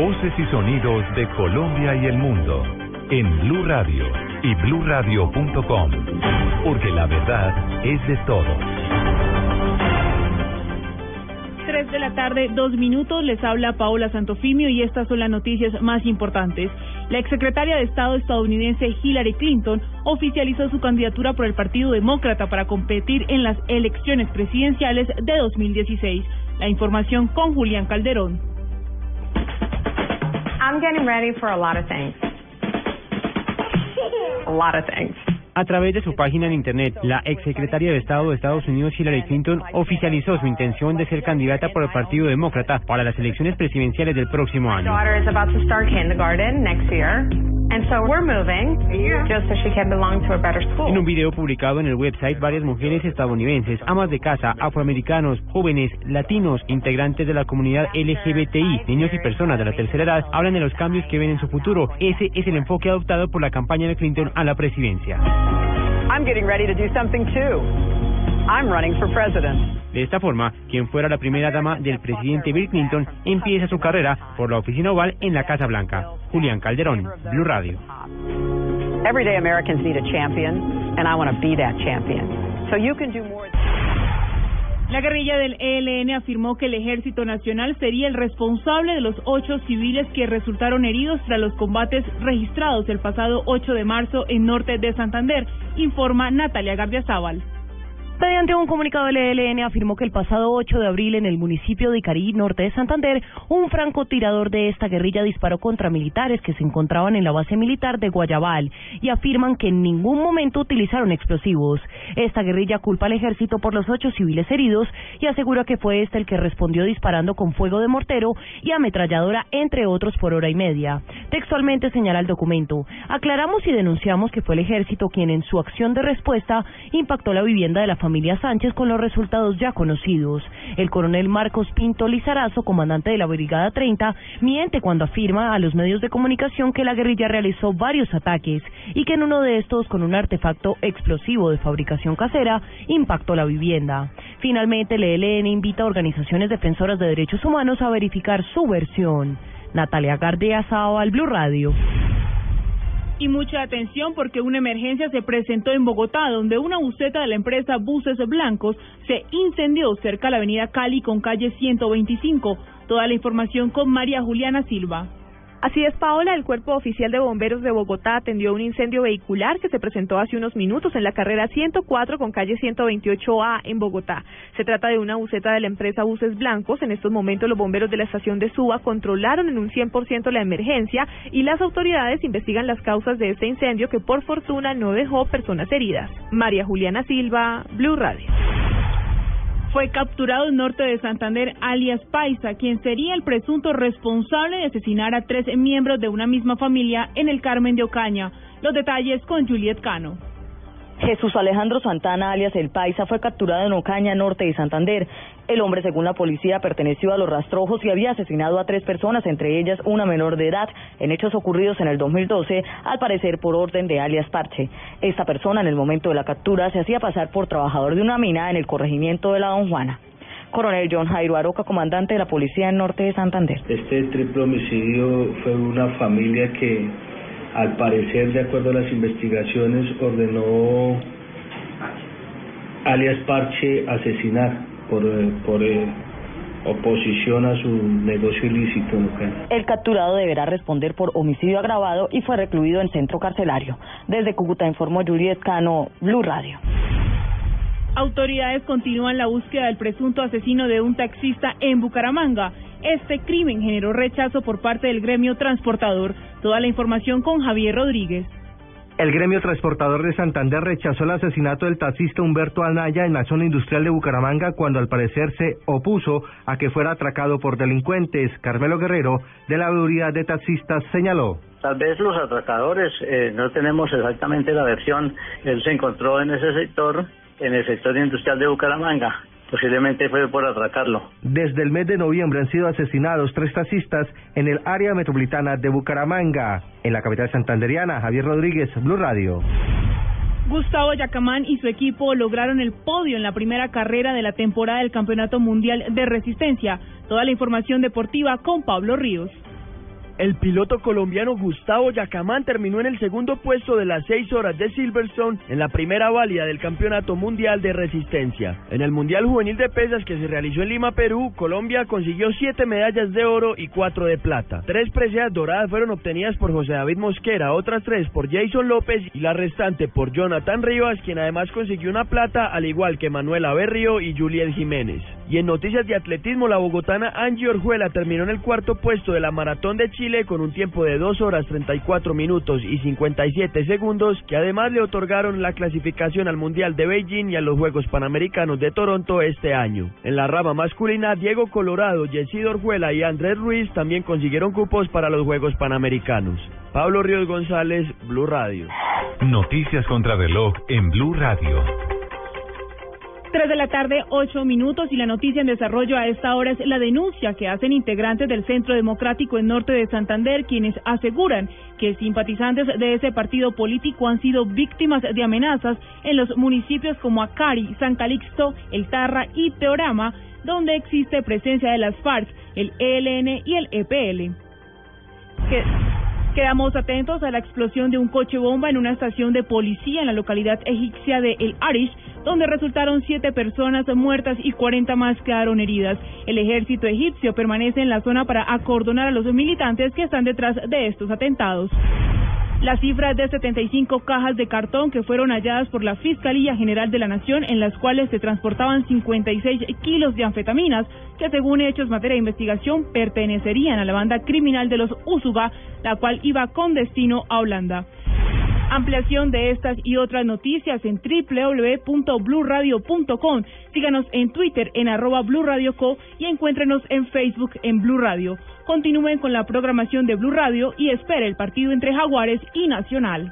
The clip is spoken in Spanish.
Voces y sonidos de Colombia y el mundo en Blue Radio y bluradio.com, porque la verdad es de todos. Tres de la tarde, dos minutos, les habla Paola Santofimio y estas son las noticias más importantes. La exsecretaria de Estado estadounidense Hillary Clinton oficializó su candidatura por el Partido Demócrata para competir en las elecciones presidenciales de 2016. La información con Julián Calderón. I'm getting ready for a lot of things. A lot of things. A través de su página en Internet, la exsecretaria de Estado de Estados Unidos Hillary Clinton oficializó su intención de ser candidata por el Partido Demócrata para las elecciones presidenciales del próximo año. En un video publicado en el website, varias mujeres estadounidenses, amas de casa, afroamericanos, jóvenes, latinos, integrantes de la comunidad LGBTI, niños y personas de la tercera edad, hablan de los cambios que ven en su futuro. Ese es el enfoque adoptado por la campaña de Clinton a la presidencia. I'm getting ready to do something too. I'm running for president. De esta forma, quien fuera la primera dama del presidente Bill Clinton empieza su carrera por la oficina oval en la Casa Blanca. Julián Calderón, Blue Radio. Everyday Americans need a champion, and I want to be that champion. So you can do more. La guerrilla del ELN afirmó que el Ejército Nacional sería el responsable de los ocho civiles que resultaron heridos tras los combates registrados el pasado 8 de marzo en norte de Santander, informa Natalia Gardiazabal. Mediante un comunicado del ELN afirmó que el pasado 8 de abril en el municipio de Icarí, norte de Santander, un francotirador de esta guerrilla disparó contra militares que se encontraban en la base militar de Guayabal y afirman que en ningún momento utilizaron explosivos. Esta guerrilla culpa al ejército por los ocho civiles heridos y asegura que fue este el que respondió disparando con fuego de mortero y ametralladora, entre otros, por hora y media. Textualmente señala el documento. Aclaramos y denunciamos que fue el ejército quien en su acción de respuesta impactó la vivienda de la familia familia Sánchez con los resultados ya conocidos. El coronel Marcos Pinto Lizarazo, comandante de la Brigada 30, miente cuando afirma a los medios de comunicación que la guerrilla realizó varios ataques y que en uno de estos, con un artefacto explosivo de fabricación casera, impactó la vivienda. Finalmente, el ELN invita a organizaciones defensoras de derechos humanos a verificar su versión. Natalia Gardea Sao al Blue Radio. Y mucha atención porque una emergencia se presentó en Bogotá, donde una buseta de la empresa Buses Blancos se incendió cerca de la avenida Cali con calle 125. Toda la información con María Juliana Silva. Así es, Paola, el Cuerpo Oficial de Bomberos de Bogotá atendió un incendio vehicular que se presentó hace unos minutos en la carrera 104 con calle 128A en Bogotá. Se trata de una buceta de la empresa Buses Blancos. En estos momentos los bomberos de la estación de Suba controlaron en un 100% la emergencia y las autoridades investigan las causas de este incendio que por fortuna no dejó personas heridas. María Juliana Silva, Blue Radio fue capturado en norte de Santander alias Paisa, quien sería el presunto responsable de asesinar a tres miembros de una misma familia en el Carmen de Ocaña. Los detalles con Juliet Cano. Jesús Alejandro Santana, alias El Paisa, fue capturado en Ocaña, norte de Santander. El hombre, según la policía, perteneció a los rastrojos y había asesinado a tres personas, entre ellas una menor de edad, en hechos ocurridos en el 2012, al parecer por orden de alias Parche. Esta persona, en el momento de la captura, se hacía pasar por trabajador de una mina en el corregimiento de la Don Juana. Coronel John Jairo Aroca, comandante de la policía en norte de Santander. Este triple homicidio fue una familia que al parecer, de acuerdo a las investigaciones, ordenó alias Parche asesinar por, eh, por eh, oposición a su negocio ilícito. El capturado deberá responder por homicidio agravado y fue recluido en centro carcelario. Desde Cúcuta informó Juliet Cano, Blue Radio. Autoridades continúan la búsqueda del presunto asesino de un taxista en Bucaramanga. Este crimen generó rechazo por parte del gremio transportador. Toda la información con Javier Rodríguez. El gremio transportador de Santander rechazó el asesinato del taxista Humberto Anaya en la zona industrial de Bucaramanga cuando al parecer se opuso a que fuera atracado por delincuentes. Carmelo Guerrero, de la autoridad de taxistas, señaló. Tal vez los atracadores, eh, no tenemos exactamente la versión, él se encontró en ese sector, en el sector industrial de Bucaramanga posiblemente fue por atracarlo. Desde el mes de noviembre han sido asesinados tres taxistas en el área metropolitana de Bucaramanga. En la capital santanderiana, Javier Rodríguez, Blue Radio. Gustavo Yacamán y su equipo lograron el podio en la primera carrera de la temporada del Campeonato Mundial de Resistencia. Toda la información deportiva con Pablo Ríos. El piloto colombiano Gustavo Yacamán terminó en el segundo puesto de las seis horas de Silverstone en la primera válida del Campeonato Mundial de Resistencia. En el Mundial Juvenil de Pesas que se realizó en Lima, Perú, Colombia consiguió siete medallas de oro y cuatro de plata. Tres preseas doradas fueron obtenidas por José David Mosquera, otras tres por Jason López y la restante por Jonathan Rivas, quien además consiguió una plata al igual que Manuel Averrio y Juliet Jiménez. Y en noticias de atletismo, la bogotana Angie Orjuela terminó en el cuarto puesto de la Maratón de Chile con un tiempo de 2 horas 34 minutos y 57 segundos, que además le otorgaron la clasificación al Mundial de Beijing y a los Juegos Panamericanos de Toronto este año. En la rama masculina, Diego Colorado, Yesido Orjuela y Andrés Ruiz también consiguieron cupos para los Juegos Panamericanos. Pablo Ríos González, Blue Radio. Noticias contra reloj en Blue Radio. Tres de la tarde, ocho minutos y la noticia en desarrollo a esta hora es la denuncia que hacen integrantes del Centro Democrático en Norte de Santander, quienes aseguran que simpatizantes de ese partido político han sido víctimas de amenazas en los municipios como Acari, San Calixto, El Tarra y Teorama, donde existe presencia de las FARC, el ELN y el EPL. Quedamos atentos a la explosión de un coche bomba en una estación de policía en la localidad egipcia de El Arish, donde resultaron siete personas muertas y 40 más quedaron heridas. El ejército egipcio permanece en la zona para acordonar a los militantes que están detrás de estos atentados. La cifra es de 75 cajas de cartón que fueron halladas por la Fiscalía General de la Nación, en las cuales se transportaban 56 kilos de anfetaminas, que según hechos materia de investigación pertenecerían a la banda criminal de los Usuga, la cual iba con destino a Holanda. Ampliación de estas y otras noticias en www.bluradio.com. Síganos en Twitter en arroba Blue y encuéntrenos en Facebook en Blue Radio. Continúen con la programación de Blue Radio y espere el partido entre Jaguares y Nacional.